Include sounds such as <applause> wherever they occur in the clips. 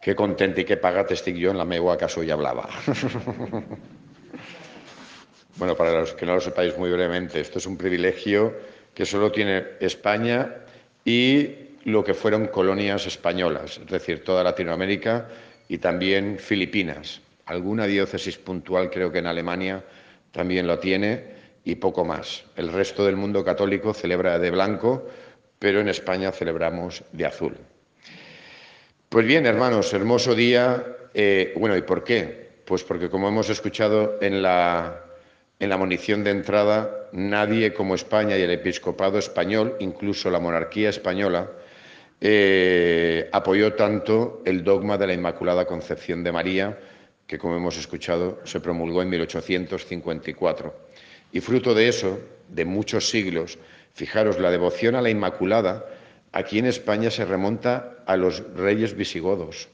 Qué contento y qué pagat estic yo en la megua que y hablaba. <laughs> bueno, para los que no lo sepáis muy brevemente, esto es un privilegio que solo tiene España y lo que fueron colonias españolas, es decir, toda Latinoamérica y también Filipinas. Alguna diócesis puntual creo que en Alemania también lo tiene y poco más. El resto del mundo católico celebra de blanco, pero en España celebramos de azul. Pues bien, hermanos, hermoso día. Eh, bueno, ¿y por qué? Pues porque como hemos escuchado en la, en la munición de entrada, nadie como España y el episcopado español, incluso la monarquía española, eh, apoyó tanto el dogma de la Inmaculada Concepción de María, que como hemos escuchado se promulgó en 1854. Y fruto de eso, de muchos siglos, fijaros, la devoción a la Inmaculada aquí en España se remonta a los reyes visigodos,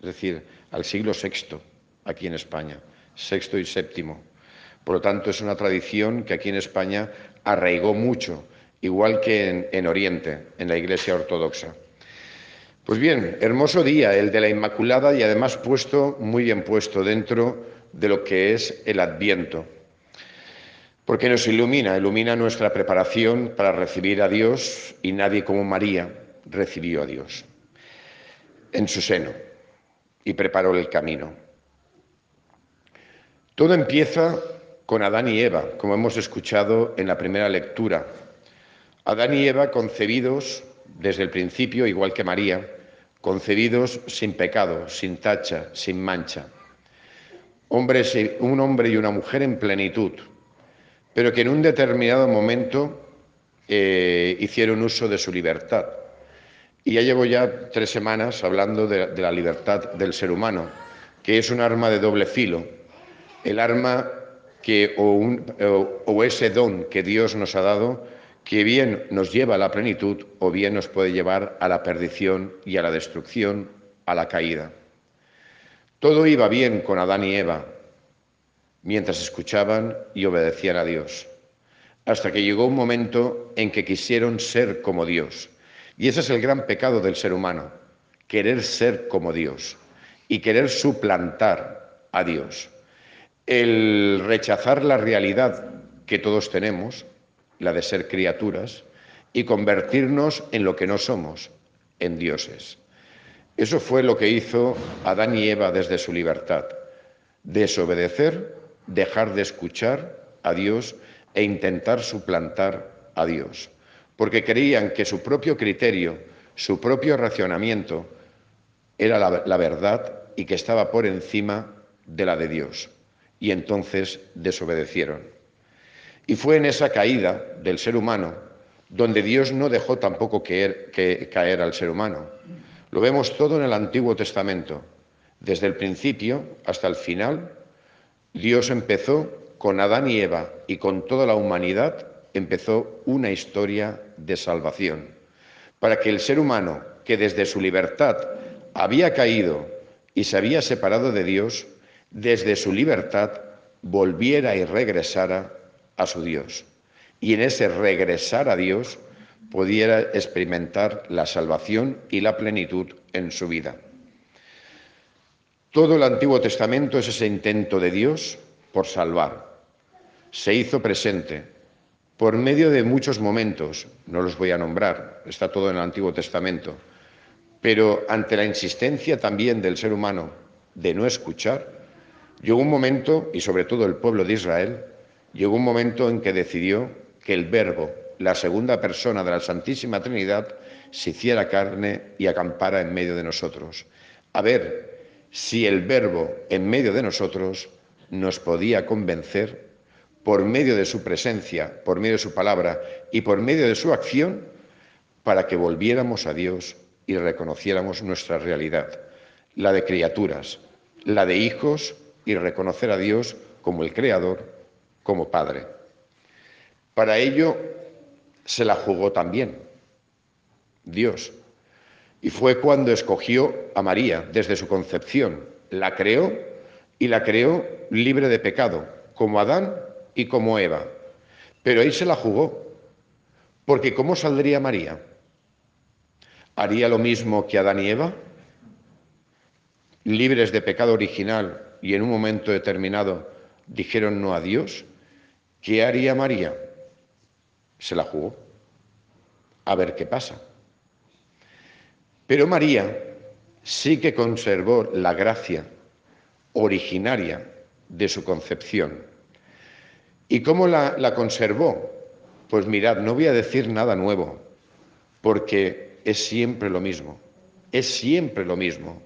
es decir, al siglo VI, aquí en España, sexto y séptimo. Por lo tanto, es una tradición que aquí en España arraigó mucho, igual que en, Oriente, en la Iglesia Ortodoxa. Pues bien, hermoso día el de la Inmaculada y además puesto, muy bien puesto dentro de lo que es el Adviento, porque nos ilumina, ilumina nuestra preparación para recibir a Dios y nadie como María recibió a Dios en su seno y preparó el camino. Todo empieza con Adán y Eva, como hemos escuchado en la primera lectura. Adán y Eva concebidos desde el principio, igual que María, concebidos sin pecado, sin tacha, sin mancha. un hombre y una mujer en plenitud, pero que en un determinado momento eh, hicieron uso de su libertad. Y ya llevo ya tres semanas hablando de, la libertad del ser humano, que es un arma de doble filo, el arma que, o, ese don que Dios nos ha dado, que bien nos lleva a la plenitud o bien nos puede llevar a la perdición y a la destrucción, a la caída. Todo iba bien con Adán y Eva, mientras escuchaban y obedecían a Dios, hasta que llegó un momento en que quisieron ser como Dios. Y ese es el gran pecado del ser humano, querer ser como Dios y querer suplantar a Dios. El rechazar la realidad que todos tenemos, la de ser criaturas, y convertirnos en lo que no somos, en dioses. Eso fue lo que hizo Adán y Eva desde su libertad, desobedecer dejar de escuchar a Dios e intentar suplantar a Dios, porque creían que su propio criterio, su propio racionamiento era la, verdad y que estaba por encima de la de Dios. Y entonces desobedecieron. Y fue en esa caída del ser humano donde Dios no dejó tampoco que, caer al ser humano. Lo vemos todo en el Antiguo Testamento, desde el principio hasta el final, Dios empezó con Adán y Eva y con toda la humanidad, empezó una historia de salvación, para que el ser humano, que desde su libertad había caído y se había separado de Dios, desde su libertad volviera y regresara a su Dios. Y en ese regresar a Dios pudiera experimentar la salvación y la plenitud en su vida. Todo el Antiguo Testamento es ese intento de Dios por salvar. Se hizo presente por medio de muchos momentos, no los voy a nombrar, está todo en el Antiguo Testamento, pero ante la insistencia también del ser humano de no escuchar, llegó un momento, y sobre todo el pueblo de Israel, llegó un momento en que decidió que el Verbo, la segunda persona de la Santísima Trinidad, se hiciera carne y acampara en medio de nosotros. A ver, si el verbo en medio de nosotros nos podía convencer por medio de su presencia, por medio de su palabra y por medio de su acción para que volviéramos a Dios y reconociéramos nuestra realidad, la de criaturas, la de hijos y reconocer a Dios como el Creador, como Padre. Para ello se la jugó también Dios y fue cuando escogió a María desde su concepción. La creó y la creó libre de pecado, como Adán y como Eva. Pero ahí se la jugó. Porque ¿cómo saldría María? ¿Haría lo mismo que Adán y Eva? libres de pecado original y en un momento determinado dijeron no a Dios, ¿qué haría María? Se la jugó. A ver qué pasa. Pero María sí que conservó la gracia originaria de su concepción. ¿Y cómo la, la conservó? Pues mirad, no voy a decir nada nuevo, porque es siempre lo mismo, es siempre lo mismo.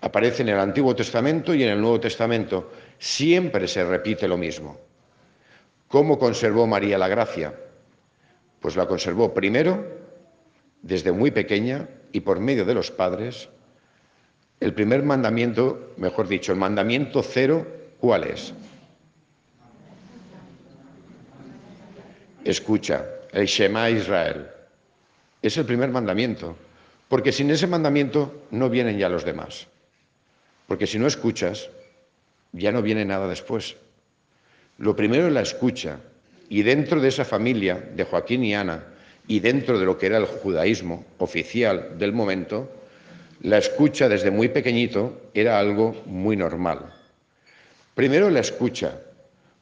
Aparece en el Antiguo Testamento y en el Nuevo Testamento, siempre se repite lo mismo. ¿Cómo conservó María la gracia? Pues la conservó primero, desde muy pequeña y por medio de los padres. El primer mandamiento, mejor dicho, el mandamiento cero, ¿cuál es? Escucha, el Shema Israel. Es el primer mandamiento, porque sin ese mandamiento no vienen ya los demás. Porque si no escuchas, ya no viene nada después. Lo primero es la escucha, y dentro de esa familia de Joaquín y Ana, y dentro de lo que era el judaísmo oficial del momento, la escucha desde muy pequeñito era algo muy normal. Primero la escucha.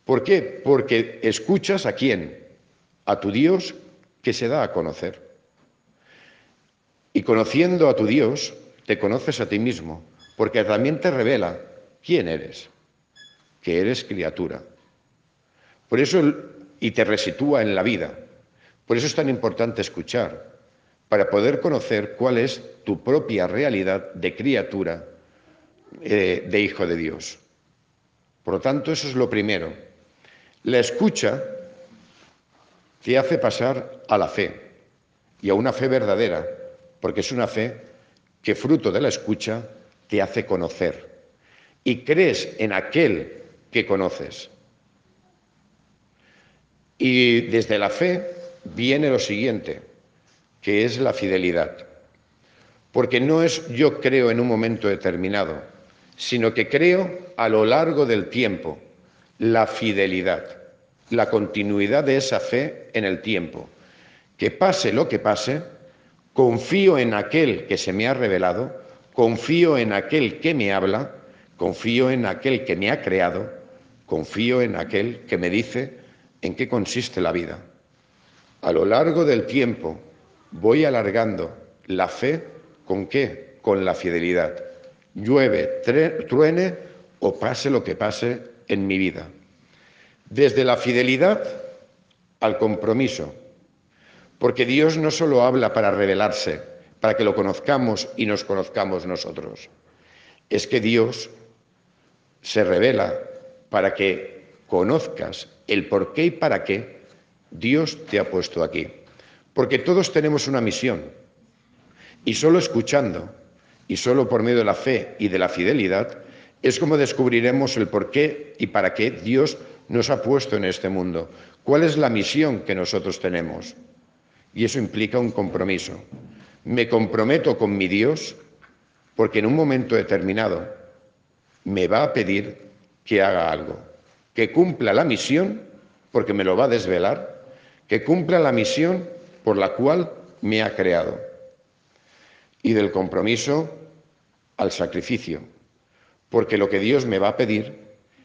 ¿Por qué? Porque escuchas a quién? A tu Dios que se da a conocer. Y conociendo a tu Dios, te conoces a ti mismo, porque también te revela quién eres, que eres criatura. Por eso, y te resitúa en la vida. Por eso es tan importante escuchar, para poder conocer cuál es tu propia realidad de criatura, eh, de hijo de Dios. Por lo tanto, eso es lo primero. La escucha te hace pasar a la fe, y a una fe verdadera, porque es una fe que fruto de la escucha te hace conocer y crees en aquel que conoces. Y desde la fe viene lo siguiente, que es la fidelidad. Porque no es yo creo en un momento determinado, sino que creo a lo largo del tiempo, la fidelidad, la continuidad de esa fe en el tiempo. Que pase lo que pase, confío en aquel que se me ha revelado, confío en aquel que me habla, confío en aquel que me ha creado, confío en aquel que me dice en qué consiste la vida. A lo largo del tiempo voy alargando la fe con qué? Con la fidelidad. Llueve, truene o pase lo que pase en mi vida. Desde la fidelidad al compromiso. Porque Dios no solo habla para revelarse, para que lo conozcamos y nos conozcamos nosotros. Es que Dios se revela para que conozcas el por qué y para qué Dios te ha puesto aquí. Porque todos tenemos una misión. Y solo escuchando, y solo por medio de la fe y de la fidelidad, es como descubriremos el por qué y para qué Dios nos ha puesto en este mundo. ¿Cuál es la misión que nosotros tenemos? Y eso implica un compromiso. Me comprometo con mi Dios porque en un momento determinado me va a pedir que haga algo, que cumpla la misión porque me lo va a desvelar que cumpla la misión por la cual me ha creado. Y del compromiso al sacrificio, porque lo que Dios me va a pedir,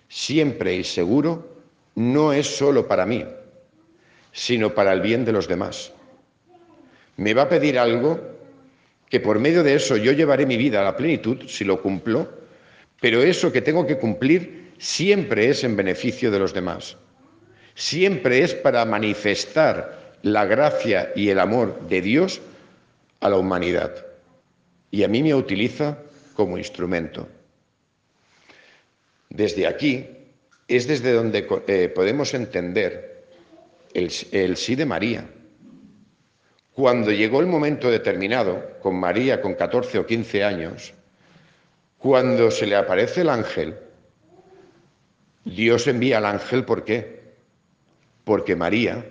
siempre y seguro, no es solo para mí, sino para el bien de los demás. Me va a pedir algo que por medio de eso yo llevaré mi vida a la plenitud, si lo cumplo, pero eso que tengo que cumplir siempre es en beneficio de los demás siempre es para manifestar la gracia y el amor de Dios a la humanidad. Y a mí me utiliza como instrumento. Desde aquí es desde donde eh, podemos entender el, el sí de María. Cuando llegó el momento determinado, con María con 14 o 15 años, cuando se le aparece el ángel, Dios envía al ángel, ¿por qué? Porque María,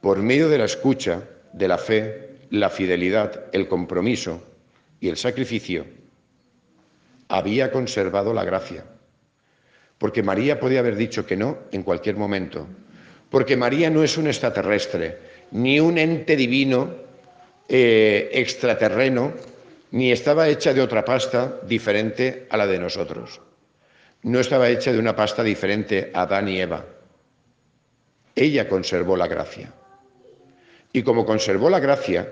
por medio de la escucha, de la fe, la fidelidad, el compromiso y el sacrificio, había conservado la gracia. Porque María podía haber dicho que no en cualquier momento. Porque María no es un extraterrestre, ni un ente divino eh, extraterreno ni estaba hecha de otra pasta diferente a la de nosotros. No estaba hecha de una pasta diferente a Adán y Eva. Ella conservó la gracia. Y como conservó la gracia,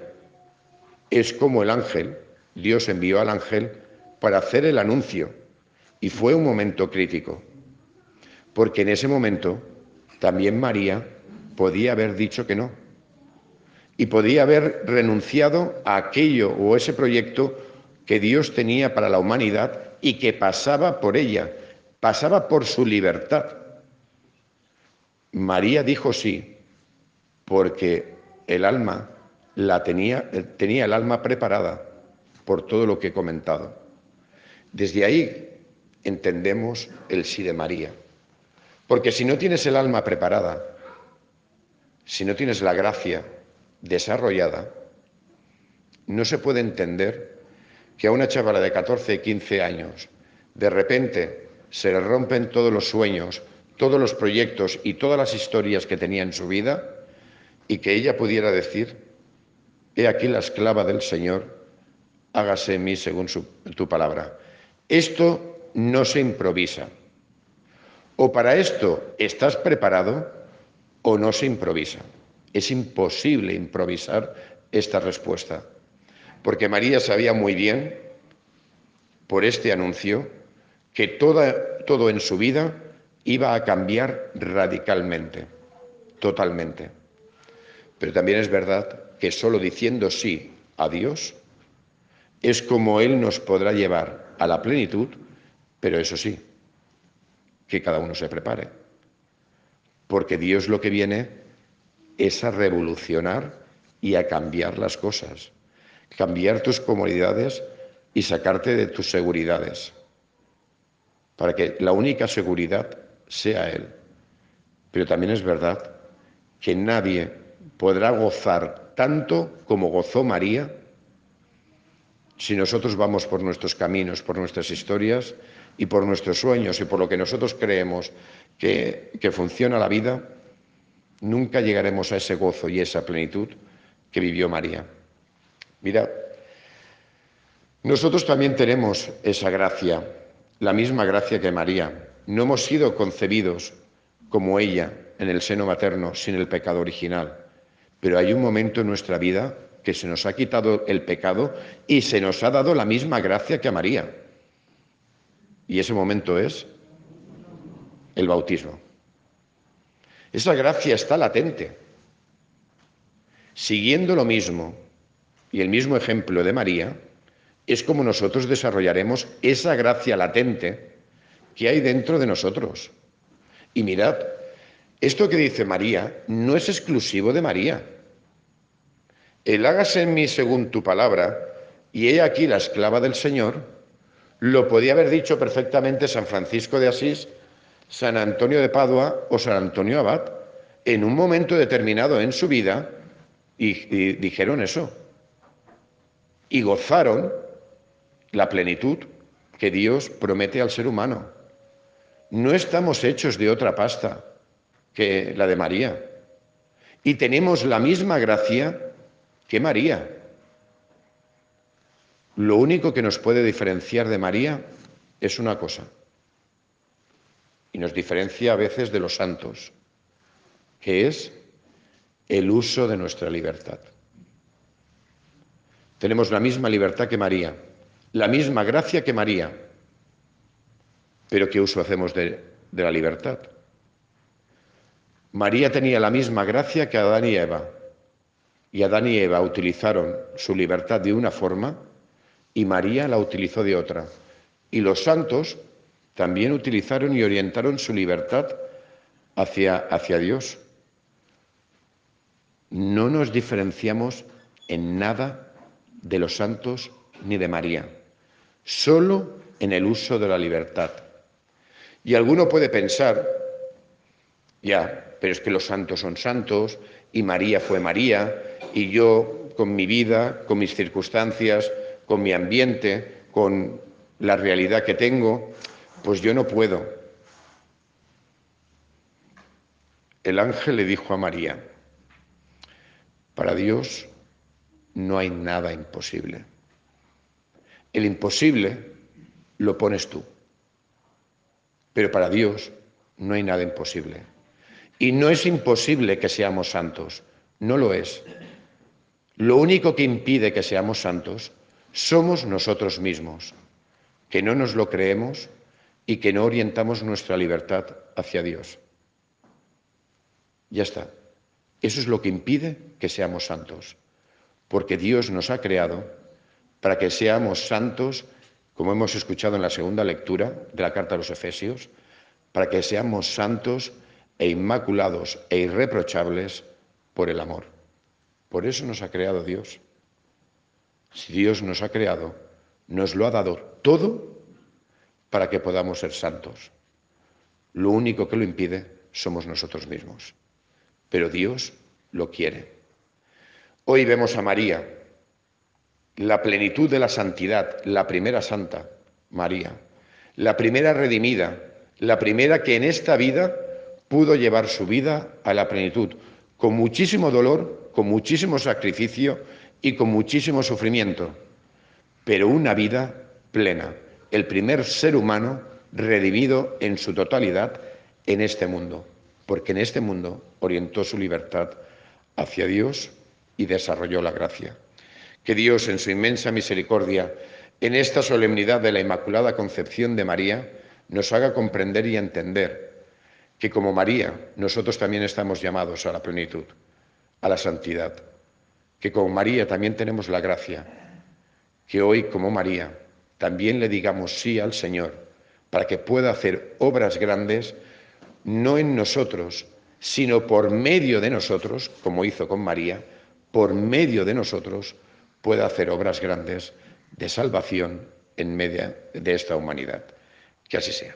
es como el ángel, Dios envió al ángel para hacer el anuncio. Y fue un momento crítico, porque en ese momento también María podía haber dicho que no. Y podía haber renunciado a aquello o ese proyecto que Dios tenía para la humanidad y que pasaba por ella, pasaba por su libertad. María dijo sí, porque el alma la tenía, tenía el alma preparada por todo lo que he comentado. Desde ahí entendemos el sí de María. Porque si no tienes el alma preparada, si no tienes la gracia desarrollada, no se puede entender que a una chavala de 14, 15 años de repente se le rompen todos los sueños, todos los proyectos y todas las historias que tenía en su vida y que ella pudiera decir, he aquí la esclava del Señor, hágase en mí según tu palabra. Esto no se improvisa. O para esto estás preparado o no se improvisa. Es imposible improvisar esta respuesta, porque María sabía muy bien, por este anuncio, que todo en su vida iba a cambiar radicalmente, totalmente. Pero también es verdad que solo diciendo sí a Dios es como Él nos podrá llevar a la plenitud, pero eso sí, que cada uno se prepare. Porque Dios lo que viene es a revolucionar y a cambiar las cosas, cambiar tus comodidades y sacarte de tus seguridades, para que la única seguridad sea Él. Pero también es verdad que nadie podrá gozar tanto como gozó María si nosotros vamos por nuestros caminos, por nuestras historias y por nuestros sueños y por lo que nosotros creemos que, funciona la vida, nunca llegaremos a ese gozo y esa plenitud que vivió María. Mirad, nosotros también tenemos esa gracia, la misma gracia que María. No hemos sido concebidos como ella en el seno materno sin el pecado original, pero hay un momento en nuestra vida que se nos ha quitado el pecado y se nos ha dado la misma gracia que a María. Y ese momento es el bautismo. Esa gracia está latente. Siguiendo lo mismo y el mismo ejemplo de María, es como nosotros desarrollaremos esa gracia latente que hay dentro de nosotros. Y mirad, esto que dice María no es exclusivo de María. El hágase en mí según tu palabra, y he aquí la esclava del Señor, lo podía haber dicho perfectamente San Francisco de Asís, San Antonio de Padua o San Antonio Abad, en un momento determinado en su vida, y, dijeron eso. Y gozaron la plenitud que Dios promete al ser humano. No estamos hechos de otra pasta que la de María. Y tenemos la misma gracia que María. Lo único que nos puede diferenciar de María es una cosa, y nos diferencia a veces de los santos, que es el uso de nuestra libertad. Tenemos la misma libertad que María, la misma gracia que María, pero ¿qué uso hacemos de, la libertad? María tenía la misma gracia que Adán y Eva, y Adán y Eva utilizaron su libertad de una forma y María la utilizó de otra. Y los santos también utilizaron y orientaron su libertad hacia, hacia Dios. No nos diferenciamos en nada de los santos ni de María, solo en el uso de la libertad. Y alguno puede pensar, ya, pero es que los santos son santos y María fue María y yo con mi vida, con mis circunstancias, con mi ambiente, con la realidad que tengo, pues yo no puedo. El ángel le dijo a María, para Dios no hay nada imposible. El imposible lo pones tú. Pero para Dios no hay nada imposible. Y no es imposible que seamos santos, no lo es. Lo único que impide que seamos santos somos nosotros mismos, que no nos lo creemos y que no orientamos nuestra libertad hacia Dios. Ya está. Eso es lo que impide que seamos santos, porque Dios nos ha creado para que seamos santos, como hemos escuchado en la segunda lectura de la carta a los Efesios, para que seamos santos e inmaculados e irreprochables por el amor. Por eso nos ha creado Dios. Si Dios nos ha creado, nos lo ha dado todo para que podamos ser santos. Lo único que lo impide somos nosotros mismos. Pero Dios lo quiere. Hoy vemos a María, la plenitud de la santidad, la primera santa, María, la primera redimida, la primera que en esta vida pudo llevar su vida a la plenitud, con muchísimo dolor, con muchísimo sacrificio y con muchísimo sufrimiento, pero una vida plena, el primer ser humano redimido en su totalidad en este mundo, porque en este mundo orientó su libertad hacia Dios y desarrolló la gracia. Que Dios, en su inmensa misericordia, en esta solemnidad de la Inmaculada Concepción de María, nos haga comprender y entender que como María nosotros también estamos llamados a la plenitud, a la santidad, que como María también tenemos la gracia, que hoy como María también le digamos sí al Señor para que pueda hacer obras grandes, no en nosotros, sino por medio de nosotros, como hizo con María, por medio de nosotros pueda hacer obras grandes de salvación en medio de esta humanidad. Que así sea.